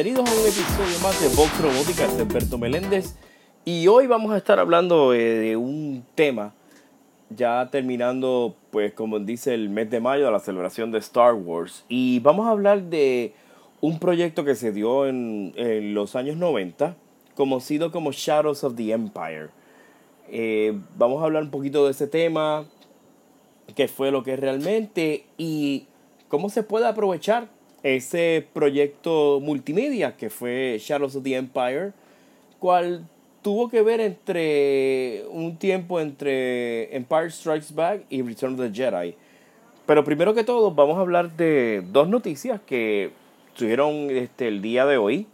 Bienvenidos a un episodio más de Vox Robótica, soy Alberto Meléndez y hoy vamos a estar hablando eh, de un tema ya terminando pues como dice el mes de mayo de la celebración de Star Wars y vamos a hablar de un proyecto que se dio en, los años 90 conocido como Shadows of the Empire. Eh, vamos a hablar un poquito de ese tema, qué fue lo que realmente y cómo se puede aprovechar ese proyecto multimedia que fue Shadows of the Empire, cual tuvo que ver entre un tiempo entre Empire Strikes Back y Return of the Jedi. Pero primero que todo, vamos a hablar de dos noticias que surgieron este, el día de hoy.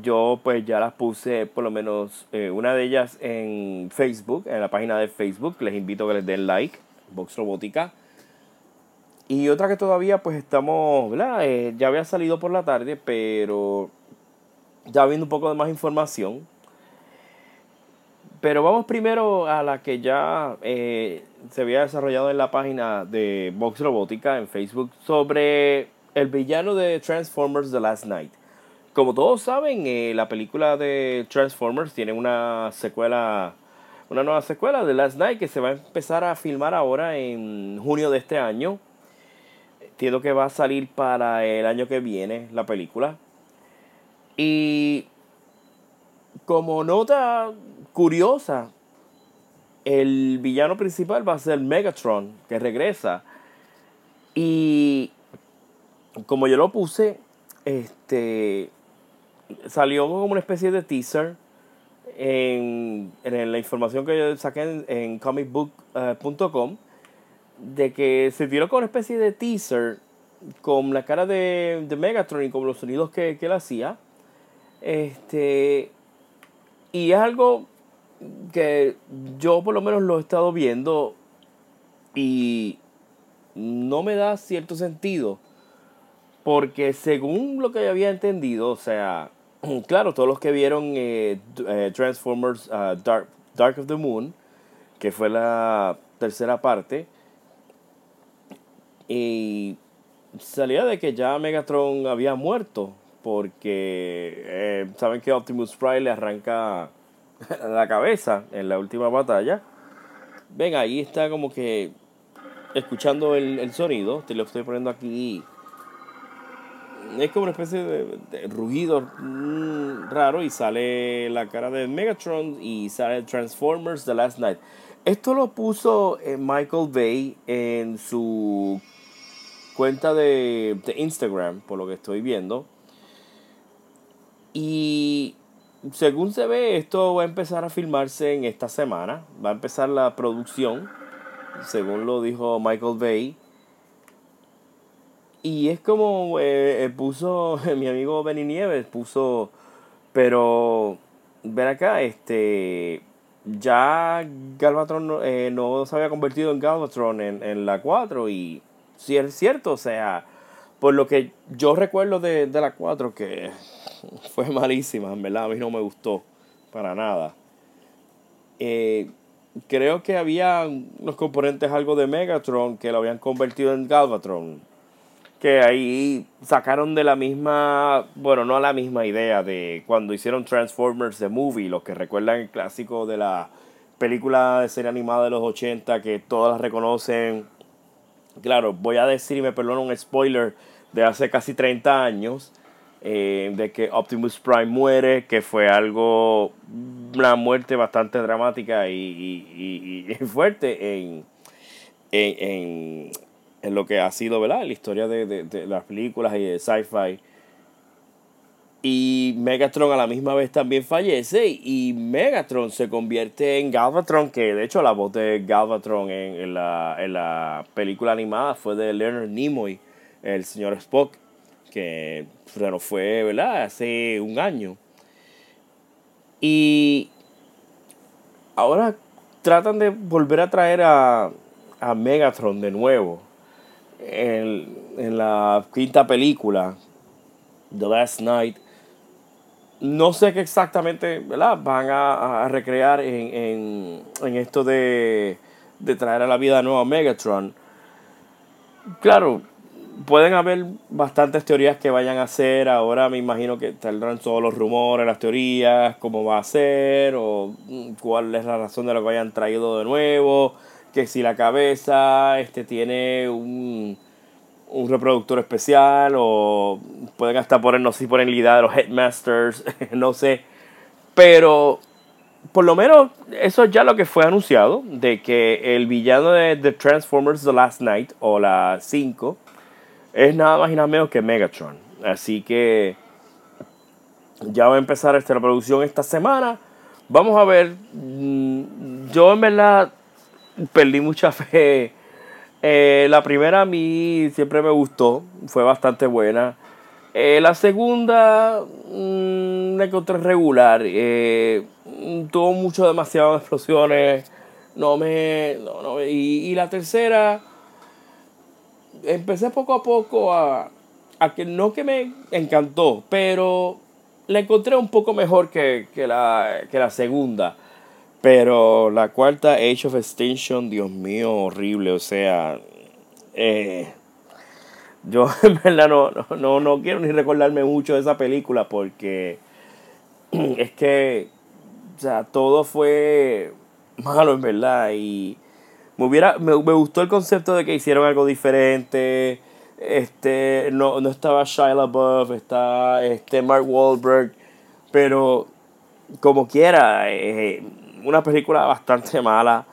Yo pues ya las puse por lo menos eh, una de ellas en Facebook, en la página de Facebook. Les invito a que les den like, Vox Robótica. Y otra que todavía pues estamos, ¿verdad? Eh, ya había salido por la tarde, pero ya viendo un poco de más información. Pero vamos primero a la que ya eh, se había desarrollado en la página de Vox Robótica en Facebook sobre el villano de Transformers The Last Night. Como todos saben, eh, la película de Transformers tiene una secuela, una nueva secuela de Last Night que se va a empezar a filmar ahora en junio de este año. Entiendo que va a salir para el año que viene la película. Y como nota curiosa, el villano principal va a ser Megatron, que regresa. Y como yo lo puse, este salió como una especie de teaser en, la información que yo saqué en, comicbook.com de que se tiró con una especie de teaser con la cara de, de Megatron y con los sonidos que, que él hacía. Este, y es algo que yo por lo menos lo he estado viendo y no me da cierto sentido. Porque según lo que había entendido, o sea, claro, todos los que vieron eh, eh, Transformers uh, Dark, Dark of the Moon, que fue la tercera parte, y salía de que ya Megatron había muerto, porque eh, saben que Optimus Prime le arranca la cabeza en la última batalla. Ven, ahí está como que escuchando el, sonido, te lo estoy poniendo aquí. Es como una especie de, rugido mm, raro y sale la cara de Megatron y sale Transformers The Last Night. Esto lo puso eh, Michael Bay en su cuenta de, de Instagram, por lo que estoy viendo. Y según se ve, esto va a empezar a filmarse en esta semana. Va a empezar la producción, según lo dijo Michael Bay. Y es como eh, eh, puso mi amigo Benny Nieves, puso, pero ven acá, este, ya Galvatron eh, no se había convertido en Galvatron en, en la 4 y si es cierto, o sea, por lo que yo recuerdo de, la 4, que fue malísima, en verdad, a mí no me gustó para nada. Eh, creo que había unos componentes algo de Megatron que lo habían convertido en Galvatron. Que ahí sacaron de la misma, bueno, no la misma idea de cuando hicieron Transformers The Movie, los que recuerdan el clásico de la película de serie animada de los 80 que todas las reconocen claro, voy a decir y me perdono un spoiler de hace casi 30 años, eh, de que Optimus Prime muere, que fue algo, una muerte bastante dramática y, fuerte en, en, en, lo que ha sido ¿verdad? la historia de, de las películas y de sci-fi y Megatron a la misma vez también fallece y Megatron se convierte en Galvatron, que de hecho la voz de Galvatron en, la, película animada fue de Leonard Nimoy, el señor Spock, que bueno, fue ¿verdad? hace un año. Y ahora tratan de volver a traer a, a Megatron de nuevo en, en la quinta película, The Last Night no sé qué exactamente ¿verdad? van a, recrear en, esto de de traer a la vida de nuevo a Megatron. Claro, pueden haber bastantes teorías que vayan a hacer. Ahora me imagino que tendrán todos los rumores, las teorías, cómo va a ser, o mm, cuál es la razón de lo que hayan traído de nuevo. Que si la cabeza este, tiene un, un reproductor especial, o pueden hasta poner, no sé si ponen de los Headmasters, no sé. Pero por lo menos eso es ya lo que fue anunciado, de que el villano de The Transformers The Last Night, o la 5, es nada más y nada menos que Megatron. Así que ya va a empezar esta, producción esta semana. Vamos a ver. Mm, yo en verdad perdí mucha fe. Eh, la primera a mí siempre me gustó. Fue bastante buena. Eh, la segunda mmm, la encontré regular. Eh, tuvo mucho, demasiadas explosiones. No me. No, no, y, y la tercera empecé poco a poco a, a que no que me encantó, pero la encontré un poco mejor que, que, la, que la segunda. Pero la cuarta, Age of Extinction, Dios mío, horrible. O sea, eh, yo en verdad no, no, no quiero ni recordarme mucho de esa película porque es que, o sea, todo fue malo en verdad. Y me, hubiera, me, gustó el concepto de que hicieron algo diferente. Este, no, no estaba Shia LaBeouf, está este Mark Wahlberg, pero como quiera, eh, una película bastante mala.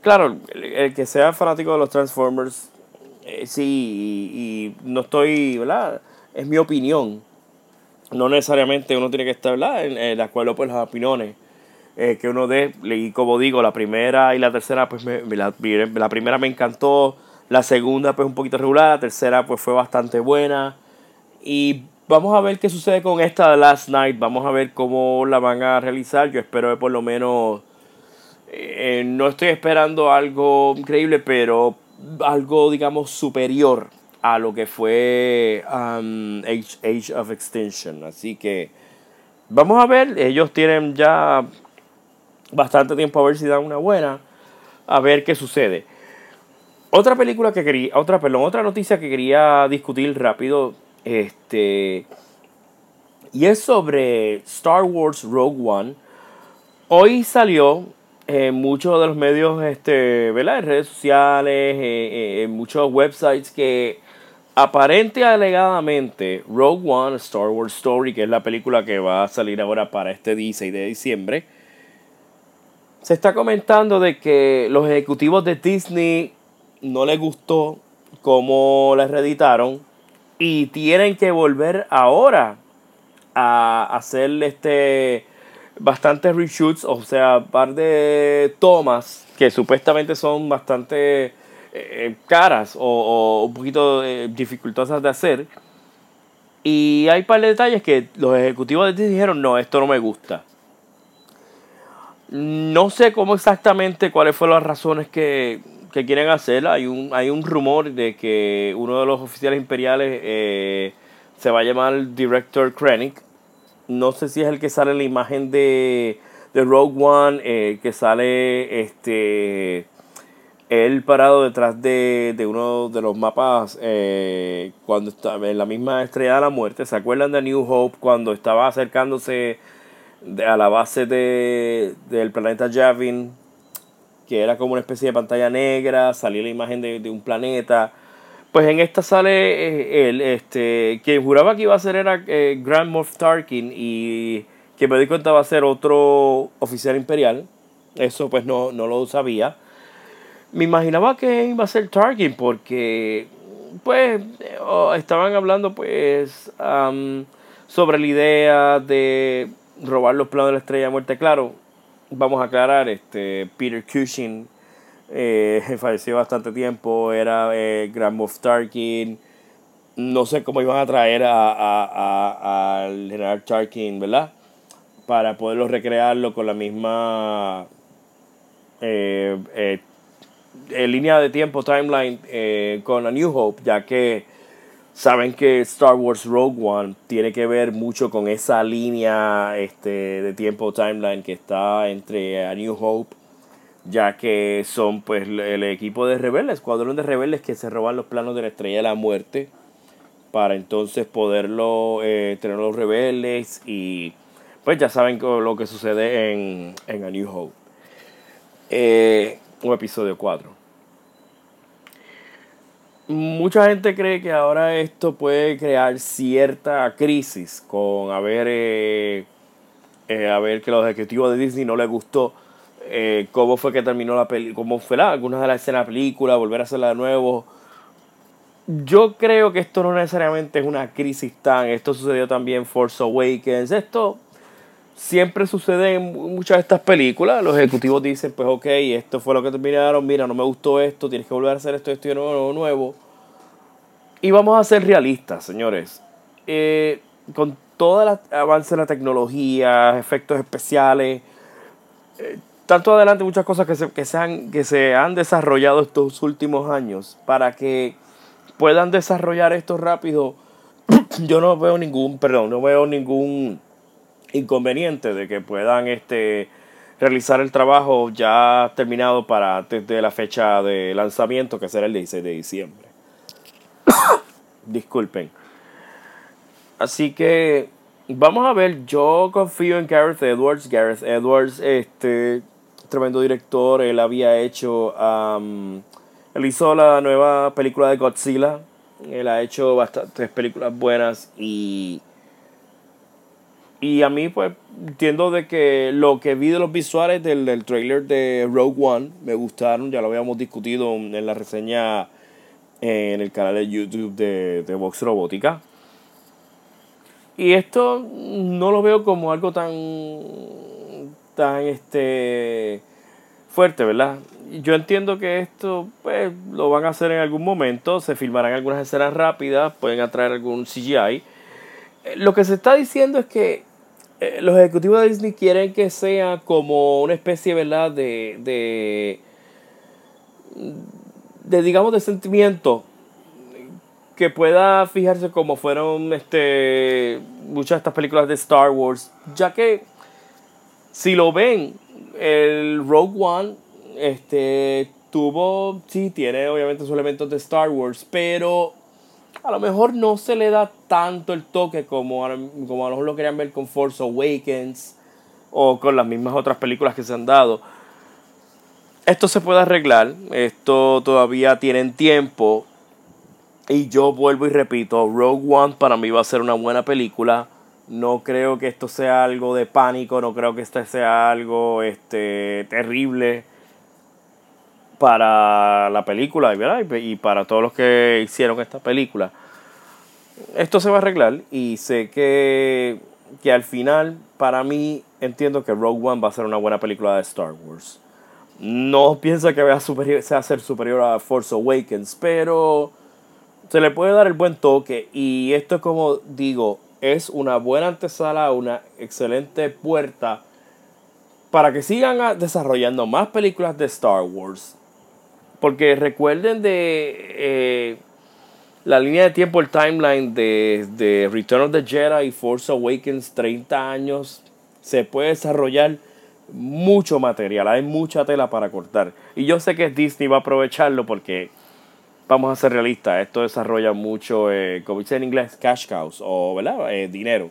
Claro, el, que sea fanático de los Transformers, eh, sí, y, no estoy, ¿verdad? Es mi opinión. No necesariamente uno tiene que estar, ¿verdad? En, de acuerdo con las opiniones eh, que uno dé. Y como digo, la primera y la tercera, pues me, la, primera me encantó, la segunda pues un poquito regular, la tercera pues fue bastante buena. Y vamos a ver qué sucede con esta Last Night, vamos a ver cómo la van a realizar. Yo espero que por lo menos, eh, no estoy esperando algo increíble, pero algo digamos superior a lo que fue um, Age, Age of Extinction. Así que vamos a ver, ellos tienen ya bastante tiempo a ver si dan una buena, a ver qué sucede. Otra película que quería, otra, perdón, otra noticia que quería discutir rápido, este, y es sobre Star Wars Rogue One. Hoy salió en muchos de los medios, este, ¿verdad? En redes sociales, en muchos websites que aparente alegadamente Rogue One, Star Wars Story, que es la película que va a salir ahora para este 16 de diciembre, se está comentando de que los ejecutivos de Disney no les gustó cómo les reeditaron y tienen que volver ahora a hacer este bastantes reshoots, o sea, par de tomas que supuestamente son bastante eh, caras o, un poquito eh, dificultosas de hacer. Y hay par de detalles que los ejecutivos de Disney dijeron, no, esto no me gusta. No sé cómo exactamente cuáles fueron las razones que, quieren hacer. Hay un, hay un rumor de que uno de los oficiales imperiales eh, se va a llamar Director Krennic. No sé si es el que sale en la imagen de, de Rogue One, eh, que sale este él parado detrás de, uno de los mapas eh, cuando estaba en la misma estrella de la muerte. ¿Se acuerdan de New Hope cuando estaba acercándose a la base de, del planeta Yavin, que era como una especie de pantalla negra, salía la imagen de, un planeta. Pues en esta sale eh, él, este, quien juraba que iba a ser era eh, Grand Moff Tarkin y que me di cuenta va a ser otro oficial imperial. Eso pues no, no lo sabía. Me imaginaba que iba a ser Tarkin porque pues estaban hablando pues sobre la idea de robar los planos de la estrella de muerte. Claro, vamos a aclarar, este Peter Cushing eh, falleció bastante tiempo, era eh, Grand Moff Tarkin. No sé cómo iban a traer a, al general Tarkin, ¿verdad? Para poderlo recrearlo con la misma eh, eh, línea de tiempo, timeline, con A New Hope, ya que saben que Star Wars Rogue One tiene que ver mucho con esa línea este, de tiempo timeline que está entre A New Hope ya que son pues el equipo de rebeldes, escuadrón de rebeldes que se roban los planos de la Estrella de la Muerte para entonces poderlo eh, tener los rebeldes y pues ya saben lo que sucede en, en A New Hope. Eh, un episodio 4. Mucha gente cree que ahora esto puede crear cierta crisis con haber, eh, eh, a que los ejecutivos de Disney no les gustó eh, cómo fue que terminó la película, cómo fue la, algunas de las escenas de la película, volver a hacerla de nuevo. Yo creo que esto no necesariamente es una crisis tan, esto sucedió también en Force Awakens, esto siempre sucede en muchas de estas películas. Los ejecutivos dicen, pues ok, esto fue lo que terminaron, mira, no me gustó esto, tienes que volver a hacer esto, esto y nuevo, nuevo. Y vamos a ser realistas, señores. Eh, con todo el avance de la tecnología, efectos especiales, eh, tanto adelante muchas cosas que se, que, se han, que se han desarrollado estos últimos años para que puedan desarrollar esto rápido. Yo no veo ningún, perdón, no veo ningún inconveniente de que puedan este, realizar el trabajo ya terminado para desde la fecha de lanzamiento, que será el 16 de diciembre. Disculpen. Así que vamos a ver, yo confío en Gareth Edwards. Gareth Edwards, este tremendo director, él había hecho, él hizo la nueva película de Godzilla, él ha hecho bastantes películas buenas y y a mí, pues, entiendo de que lo que vi de los visuales del, del trailer de Rogue One me gustaron. Ya lo habíamos discutido en la reseña en el canal de YouTube de, de Vox Robótica. Y esto no lo veo como algo tan. tan este. fuerte, ¿verdad? Yo entiendo que esto, pues, lo van a hacer en algún momento. Se filmarán algunas escenas rápidas, pueden atraer algún CGI. Lo que se está diciendo es que eh, los ejecutivos de Disney quieren que sea como una especie, ¿verdad? De, de, de digamos, de sentimiento que pueda fijarse como fueron este, muchas de estas películas de Star Wars, ya que si lo ven, el Rogue One este, tuvo, sí, tiene obviamente sus elementos de Star Wars, pero a lo mejor no se le da tanto el toque como a, como a lo mejor lo querían ver con Force Awakens o con las mismas otras películas que se han dado. Esto se puede arreglar, esto todavía tienen tiempo y yo vuelvo y repito, Rogue One para mí va a ser una buena película. No creo que esto sea algo de pánico, no creo que esto sea algo este, terrible para la película y para todos los que hicieron esta película. Esto se va a arreglar y sé que, que al final, para mí, entiendo que Rogue One va a ser una buena película de Star Wars. No pienso que vaya superior, sea ser superior a Force Awakens, pero se le puede dar el buen toque. Y esto, como digo, es una buena antesala, una excelente puerta para que sigan desarrollando más películas de Star Wars. Porque recuerden de eh, la línea de tiempo, el timeline de, de, Return of the Jedi y Force Awakens, 30 años, se puede desarrollar mucho material, hay mucha tela para cortar. Y yo sé que Disney va a aprovecharlo porque, vamos a ser realistas, esto desarrolla mucho, eh, como dice en inglés, cash cows, o ¿verdad? Eh, dinero.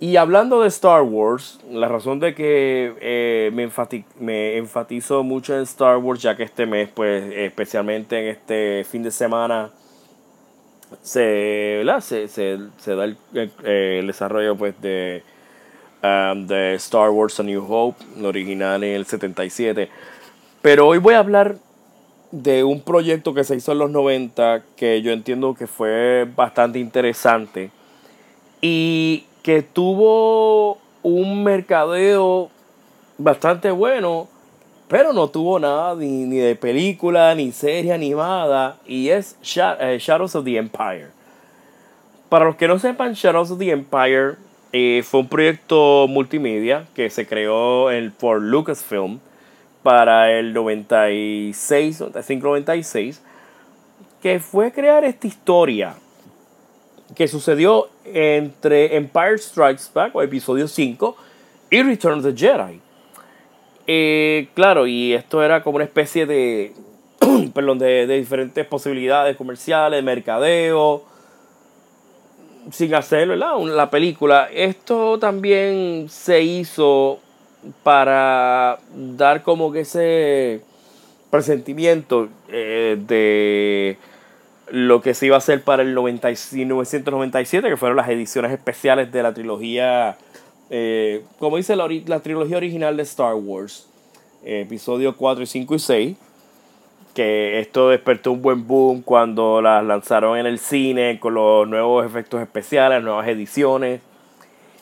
Y hablando de Star Wars, la razón de que eh, me, enfatizo mucho en Star Wars, ya que este mes, pues especialmente en este fin de semana, se, se, se, se da el, desarrollo pues de, um, de Star Wars A New Hope, original en el 77. Pero hoy voy a hablar de un proyecto que se hizo en los 90 que yo entiendo que fue bastante interesante. Y que tuvo un mercadeo bastante bueno, pero no tuvo nada ni, de película, ni serie animada, y es eh, Shadows of the Empire. Para los que no sepan, Shadows of the Empire eh, fue un proyecto multimedia que se creó el, por Lucasfilm para el 96, 95, 96, que fue crear esta historia que sucedió entre Empire Strikes Back o episodio 5 y Return of the Jedi. Eh, claro, y esto era como una especie de, perdón, de, de diferentes posibilidades comerciales, mercadeo, sin hacerlo, ¿verdad? La película. Esto también se hizo para dar como que ese presentimiento eh, de lo que se iba a hacer para el 1997, que fueron las ediciones especiales de la trilogía, eh, como dice la, la, trilogía original de Star Wars, eh, episodio 4, 5 y 6, que esto despertó un buen boom cuando las lanzaron en el cine con los nuevos efectos especiales, nuevas ediciones.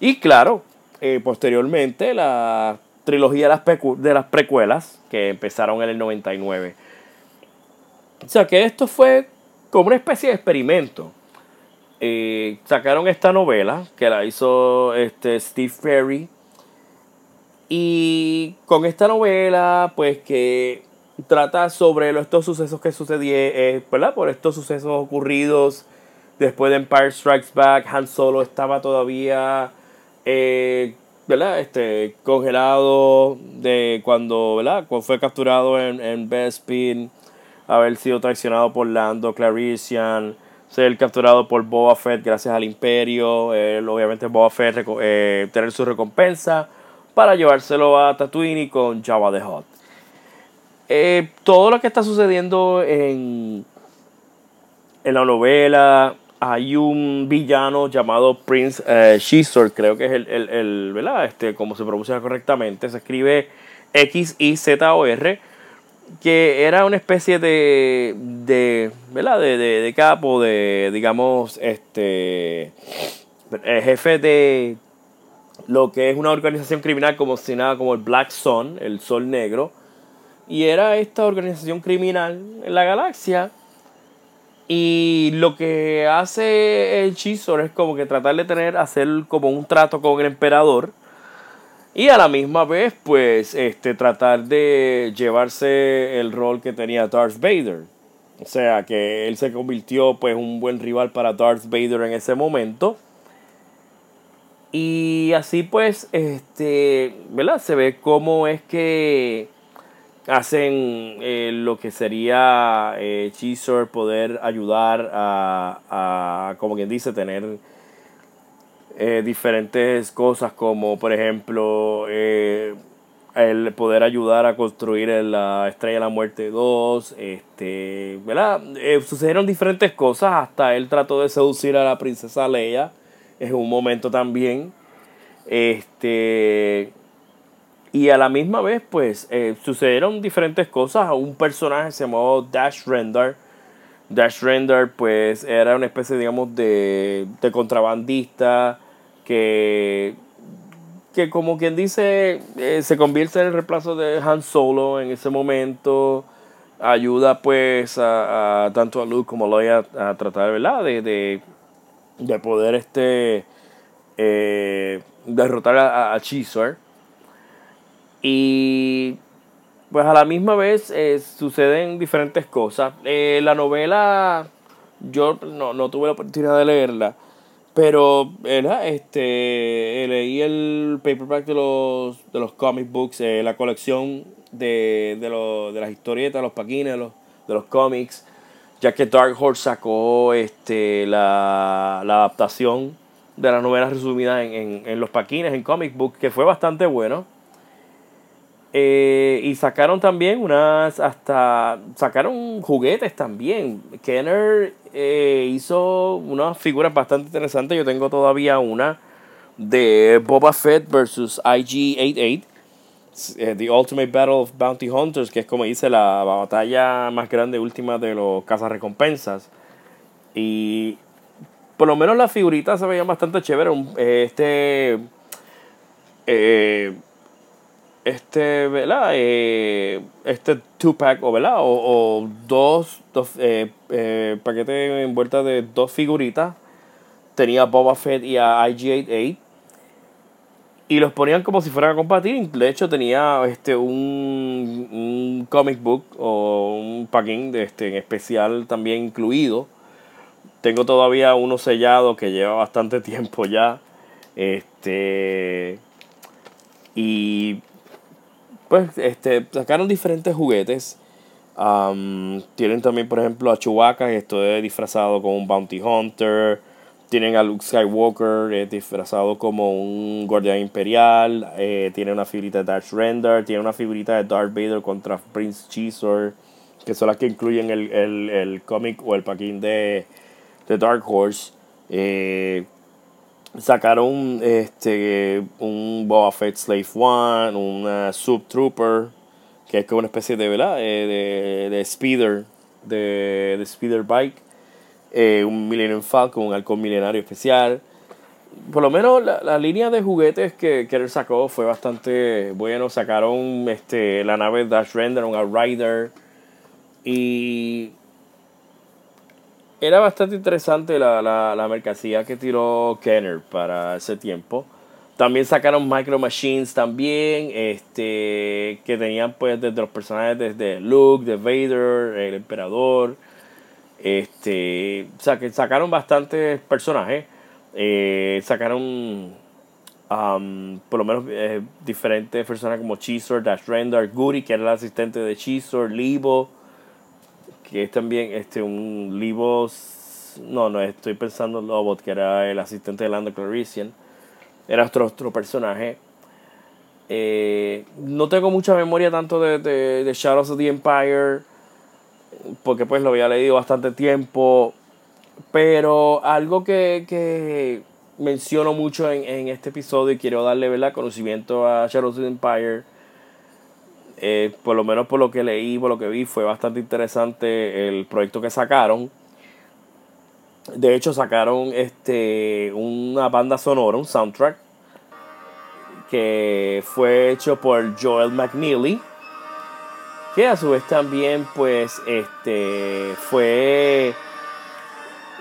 Y claro, posteriormente la trilogía de las, de las precuelas que empezaron en el 99. O sea que esto fue como una especie de experimento. Eh, sacaron esta novela que la hizo este Steve Ferry. Y con esta novela, pues que trata sobre estos sucesos que sucedieron, eh, ¿verdad? Por estos sucesos ocurridos después de Empire Strikes Back. Han Solo estaba todavía eh, ¿verdad? Este, congelado de cuando, ¿verdad? Cuando fue capturado en, en Bespin, haber sido traicionado por Lando Clarician, ser capturado por Boba Fett gracias al Imperio, obviamente Boba Fett eh, tener su recompensa para llevárselo a Tatooine con Java the Hutt. Eh, todo lo que está sucediendo en, en la novela, hay un villano llamado Prince eh, creo que es el, el, el, ¿verdad? Este, como se pronuncia correctamente, se escribe X-I-Z-O-R, que era una especie de, de ¿verdad? De, de, de, capo, de, digamos, este, jefe de lo que es una organización criminal como si nada como el Black Sun, el Sol Negro, y era esta organización criminal en la galaxia y lo que hace el Chisor es como que tratar de tener, hacer como un trato con el emperador. Y a la misma vez, pues, este, tratar de llevarse el rol que tenía Darth Vader. O sea, que él se convirtió, pues, un buen rival para Darth Vader en ese momento. Y así, pues, este, ¿verdad? Se ve cómo es que hacen eh, lo que sería eh, poder ayudar a, a, como quien dice, tener eh, diferentes cosas como por ejemplo eh, el poder ayudar a construir la Estrella de la Muerte 2, este, ¿verdad? sucedieron diferentes cosas, hasta él trató de seducir a la princesa Leia en un momento también. Este, y a la misma vez, pues, eh, sucedieron diferentes cosas. Un personaje se llamó Dash Render. Dash Render, pues, era una especie, digamos, de, de contrabandista que, que, como quien dice, eh, se convierte en el reemplazo de Han Solo en ese momento. Ayuda, pues, a, tanto a Luke como a Leia a tratar, ¿verdad? De, de, de poder, este, eh, derrotar a, a y pues a la misma vez eh, suceden diferentes cosas. La novela, yo no, tuve la oportunidad de leerla, pero este leí el paperback de los, de los comic books, eh, la colección de, de, las historietas, los paquines, de los, de los cómics, ya que Dark Horse sacó este, la, adaptación de las novelas resumidas en, en, en los paquines, en comic book, que fue bastante bueno. Eh, y sacaron también unas, hasta, sacaron juguetes también. Kenner eh, hizo unas figuras bastante interesantes. Yo tengo todavía una de Boba Fett versus IG-88. Eh, The Ultimate Battle of Bounty Hunters, que es como dice la, batalla más grande última de los cazarrecompensas. Y por lo menos las figuritas se veían bastante chévere. Este este, ¿verdad? Eh, este two-pack, o, ¿verdad? O, dos, dos eh, eh, paquetes envueltas de dos figuritas. Tenía Boba Fett y a IG-88. Y los ponían como si fueran a compartir. De hecho, tenía este un, un comic book o un packing de este, en especial también incluido. Tengo todavía uno sellado que lleva bastante tiempo ya. Este. Y pues este, sacaron diferentes juguetes. tienen también, por ejemplo, a Chewbacca, que estoy disfrazado como un Bounty Hunter. Tienen a Luke Skywalker, disfrazado como un guardián imperial. Eh, tiene una figurita de Dash Render. Tiene una figurita de Darth Vader contra Prince Chisor. Que son las que incluyen el, el, el cómic o el paquín de, de Dark Horse. Eh, sacaron este un Boba Fett Slave One, un Sub Trooper, que es como una especie de, ¿verdad? Eh, de, de speeder, de, de speeder bike, eh, un Millennium Falcon, un halcón milenario especial. Por lo menos la, la línea de juguetes que, que él sacó fue bastante bueno. Sacaron este, la nave Dash Render, un Rider. Y era bastante interesante la, la, la, mercancía que tiró Kenner para ese tiempo. También sacaron Micro Machines también, este, que tenían pues desde los personajes desde Luke, de Vader, el Emperador. Este, o sea, que sacaron bastantes personajes. Eh, sacaron um, por lo menos eh, diferentes personas como Chisor, Dash Render, Goody, que era el asistente de Chisor, Libo que es también este, un Libos. No, no, estoy pensando en Lobot, que era el asistente de Lando Clarician. Era otro, otro personaje. Eh, no tengo mucha memoria tanto de, de, Shadows of the Empire, porque pues lo había leído bastante tiempo. Pero algo que, que menciono mucho en, en, este episodio y quiero darle ¿verdad? conocimiento a Shadows of the Empire eh, por lo menos por lo que leí, por lo que vi, fue bastante interesante el proyecto que sacaron. De hecho, sacaron este una banda sonora, un soundtrack, que fue hecho por Joel McNeely, que a su vez también, pues, este, fue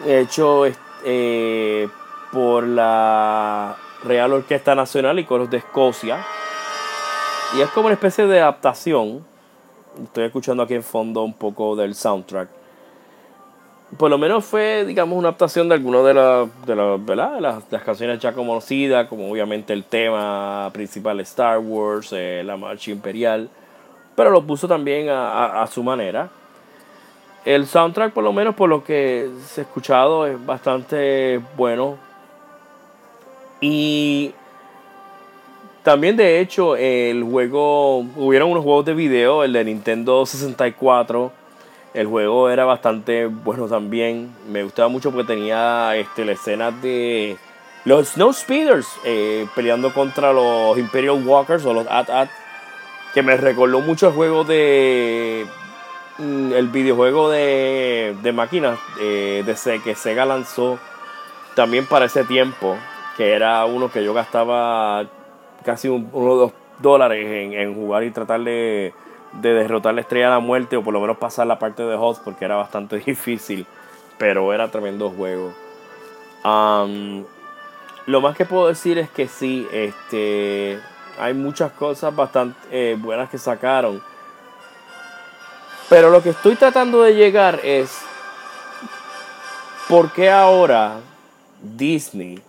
hecho eh, por la Real Orquesta Nacional y Coros de Escocia y es como una especie de adaptación. Estoy escuchando aquí en fondo un poco del soundtrack. Por lo menos fue, digamos, una adaptación de algunas de, de, de las, canciones ya conocidas, como obviamente el tema principal de Star Wars, eh, la marcha imperial, pero lo puso también a, a su manera. El soundtrack, por lo menos por lo que se ha escuchado, es bastante bueno. Y también de hecho el juego, hubieron unos juegos de video, el de Nintendo 64, el juego era bastante bueno también, me gustaba mucho porque tenía este, la escena de los Snow Speeders eh, peleando contra los Imperial Walkers o los AT-AT, que me recordó mucho el juego de mm, el videojuego de, de máquinas eh, de que Sega lanzó también para ese tiempo, que era uno que yo gastaba casi uno o dos dólares en, jugar y tratar de, derrotar la estrella de la muerte o por lo menos pasar la parte de host porque era bastante difícil, pero era tremendo juego. lo más que puedo decir es que sí, este, hay muchas cosas bastante eh, buenas que sacaron. Pero lo que estoy tratando de llegar es, ¿por qué ahora Disney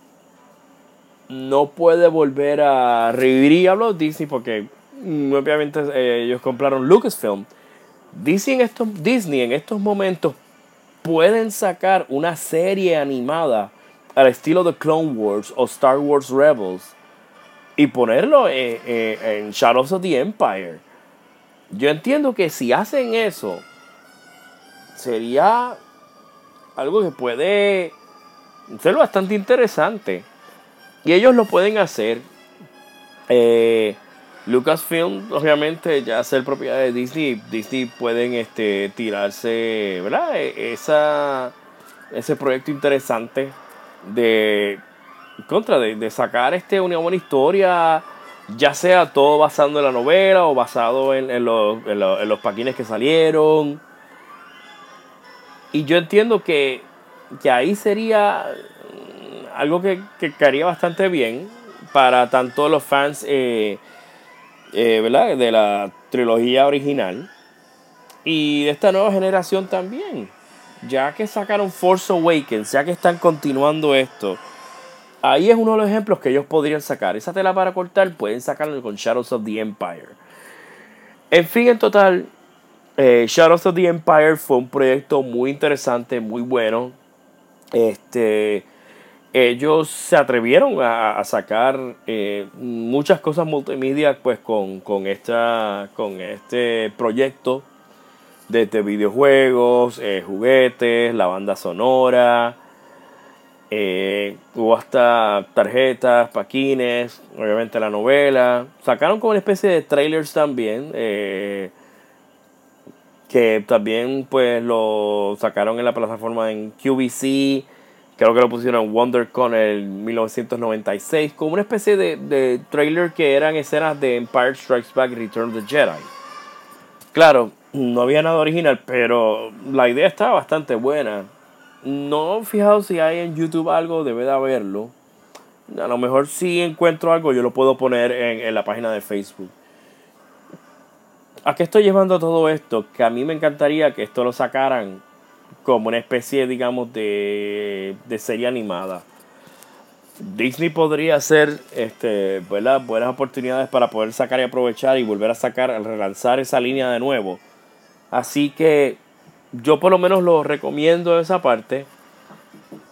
no puede volver a revivir, y hablo de Disney porque mm, obviamente eh, ellos compraron Lucasfilm. Disney en, estos, Disney en estos momentos pueden sacar una serie animada al estilo de Clone Wars o Star Wars Rebels y ponerlo en, en Shadows of the Empire. Yo entiendo que si hacen eso, sería algo que puede ser bastante interesante. Y ellos lo pueden hacer. Eh, Lucasfilm, obviamente, ya ser propiedad de Disney, Disney pueden este, tirarse, ¿verdad? E, esa, ese proyecto interesante de contra de, sacar este una buena historia, ya sea todo basado en la novela o basado en, en, los, en, los, en los paquines que salieron. Y yo entiendo que, que ahí sería algo que, que caería bastante bien para tanto los fans eh, eh, ¿verdad? de la trilogía original y de esta nueva generación también. Ya que sacaron Force Awakens, ya que están continuando esto, ahí es uno de los ejemplos que ellos podrían sacar. Esa tela para cortar pueden sacarlo con Shadows of the Empire. En fin, en total, eh, Shadows of the Empire fue un proyecto muy interesante, muy bueno. Este, ellos se atrevieron a, sacar eh, muchas cosas multimedia pues con, con, esta, con este proyecto desde videojuegos, eh, juguetes, la banda sonora, eh, hubo hasta tarjetas, paquines, obviamente la novela. Sacaron como una especie de trailers también, eh, que también pues lo sacaron en la plataforma en QVC, creo que lo pusieron en WonderCon en el 1996, como una especie de, de trailer que eran escenas de Empire Strikes Back Return of the Jedi. Claro, no había nada original, pero la idea estaba bastante buena. No he fijado si hay en YouTube algo, debe de haberlo. A lo mejor si encuentro algo, yo lo puedo poner en, la página de Facebook. ¿A qué estoy llevando todo esto? Que a mí me encantaría que esto lo sacaran como una especie, digamos, de, de serie animada. Disney podría hacer este, buenas oportunidades para poder sacar y aprovechar y volver a sacar, relanzar esa línea de nuevo. Así que yo por lo menos lo recomiendo esa parte.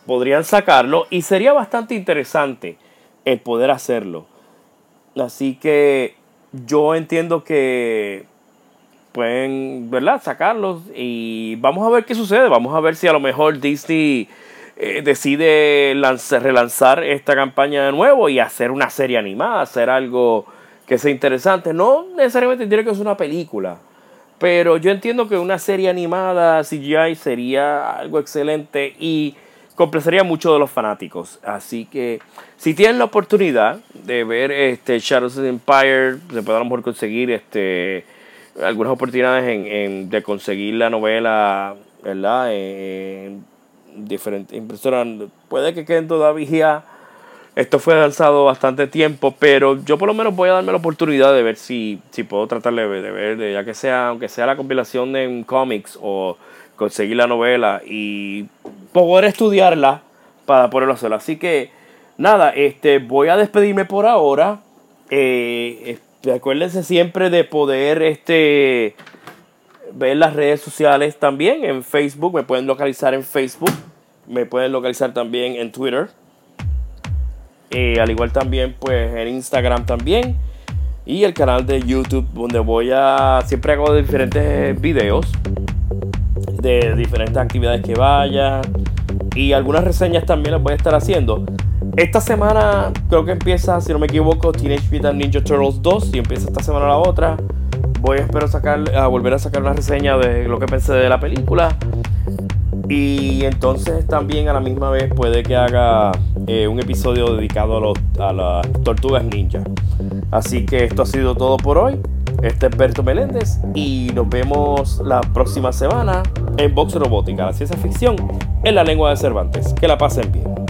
Podrían sacarlo y sería bastante interesante el poder hacerlo. Así que yo entiendo que pueden, ¿verdad? Sacarlos y vamos a ver qué sucede. Vamos a ver si a lo mejor Disney eh, decide relanzar esta campaña de nuevo y hacer una serie animada, hacer algo que sea interesante. No necesariamente tiene que ser una película pero yo entiendo que una serie animada CGI sería algo excelente y complacería mucho de los fanáticos. Así que si tienen la oportunidad de ver este Shadows of the Empire, se puede a lo mejor conseguir este algunas oportunidades en, de conseguir la novela, ¿verdad? En, diferentes impresoras. Puede que queden todavía esto fue lanzado bastante tiempo, pero yo por lo menos voy a darme la oportunidad de ver si, si puedo tratar de ver, ya que sea, aunque sea la compilación en cómics o conseguir la novela y poder estudiarla para poderlo hacer. Así que nada, este, voy a despedirme por ahora. Eh, acuérdense siempre de poder este, ver las redes sociales también en Facebook. Me pueden localizar en Facebook. Me pueden localizar también en Twitter. Eh, al igual también pues en Instagram también y el canal de YouTube donde voy a siempre hago diferentes videos de diferentes actividades que vaya y algunas reseñas también las voy a estar haciendo. Esta semana creo que empieza, si no me equivoco, Teenage Mutant Ninja Turtles 2 y empieza esta semana la otra. Voy a espero sacar a volver a sacar una reseña de lo que pensé de la película. Y entonces también a la misma vez puede que haga eh, un episodio dedicado a, los, a las tortugas ninja. Así que esto ha sido todo por hoy. Este es Berto Meléndez y nos vemos la próxima semana en Box Robótica, la ciencia ficción en la lengua de Cervantes. Que la pasen bien.